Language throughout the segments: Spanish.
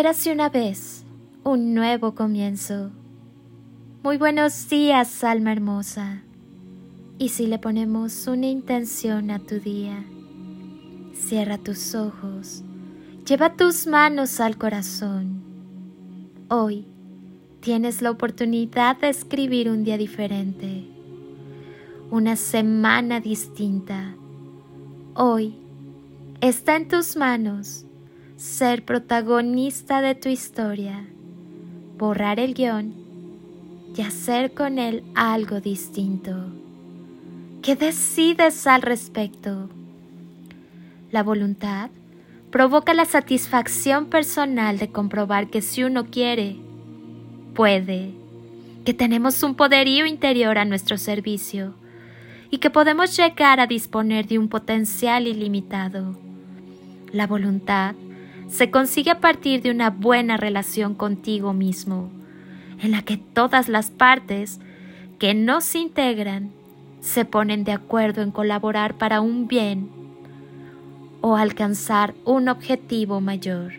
Érase una vez un nuevo comienzo. Muy buenos días, alma hermosa. Y si le ponemos una intención a tu día, cierra tus ojos, lleva tus manos al corazón. Hoy tienes la oportunidad de escribir un día diferente, una semana distinta. Hoy está en tus manos ser protagonista de tu historia, borrar el guion y hacer con él algo distinto. ¿Qué decides al respecto? La voluntad provoca la satisfacción personal de comprobar que si uno quiere, puede, que tenemos un poderío interior a nuestro servicio y que podemos llegar a disponer de un potencial ilimitado. La voluntad se consigue a partir de una buena relación contigo mismo, en la que todas las partes que no se integran se ponen de acuerdo en colaborar para un bien o alcanzar un objetivo mayor.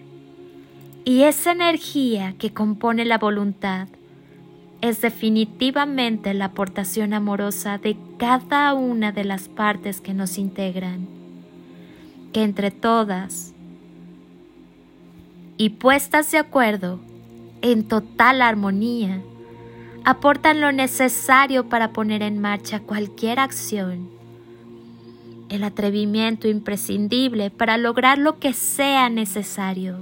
Y esa energía que compone la voluntad es definitivamente la aportación amorosa de cada una de las partes que nos integran, que entre todas y puestas de acuerdo en total armonía, aportan lo necesario para poner en marcha cualquier acción, el atrevimiento imprescindible para lograr lo que sea necesario,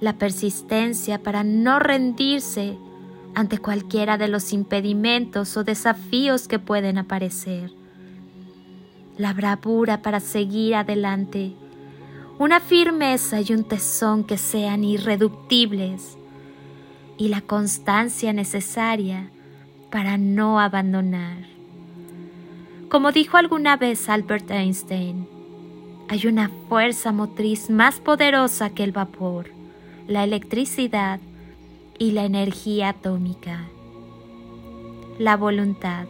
la persistencia para no rendirse ante cualquiera de los impedimentos o desafíos que pueden aparecer, la bravura para seguir adelante, una firmeza y un tesón que sean irreductibles y la constancia necesaria para no abandonar. Como dijo alguna vez Albert Einstein, hay una fuerza motriz más poderosa que el vapor, la electricidad y la energía atómica. La voluntad.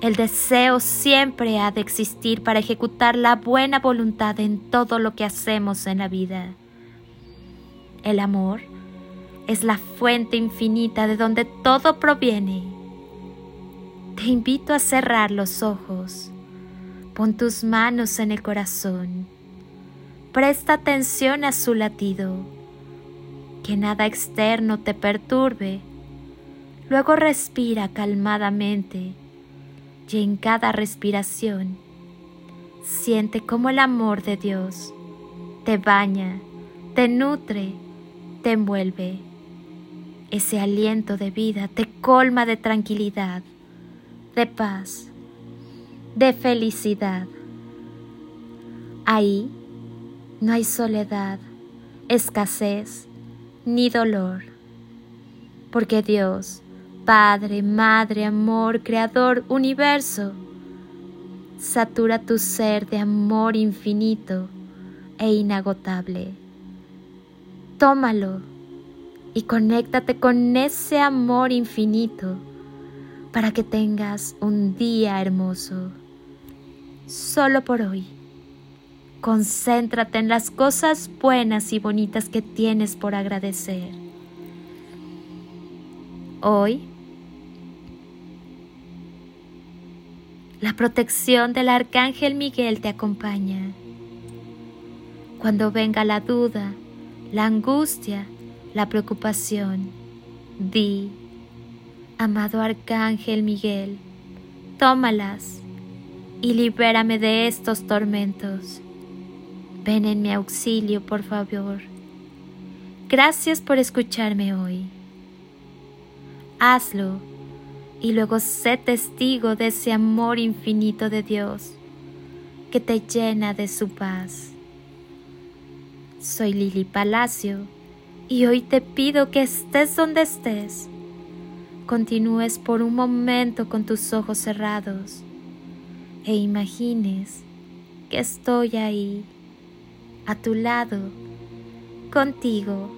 El deseo siempre ha de existir para ejecutar la buena voluntad en todo lo que hacemos en la vida. El amor es la fuente infinita de donde todo proviene. Te invito a cerrar los ojos. Pon tus manos en el corazón. Presta atención a su latido. Que nada externo te perturbe. Luego respira calmadamente y en cada respiración siente cómo el amor de Dios te baña, te nutre, te envuelve. Ese aliento de vida te colma de tranquilidad, de paz, de felicidad. Ahí no hay soledad, escasez ni dolor, porque Dios Padre, Madre, Amor, Creador, Universo. Satura tu ser de amor infinito e inagotable. Tómalo y conéctate con ese amor infinito para que tengas un día hermoso. Solo por hoy. Concéntrate en las cosas buenas y bonitas que tienes por agradecer. Hoy La protección del Arcángel Miguel te acompaña. Cuando venga la duda, la angustia, la preocupación, di, amado Arcángel Miguel, tómalas y libérame de estos tormentos. Ven en mi auxilio, por favor. Gracias por escucharme hoy. Hazlo y luego sé testigo de ese amor infinito de Dios que te llena de su paz. Soy Lili Palacio y hoy te pido que estés donde estés, continúes por un momento con tus ojos cerrados e imagines que estoy ahí, a tu lado, contigo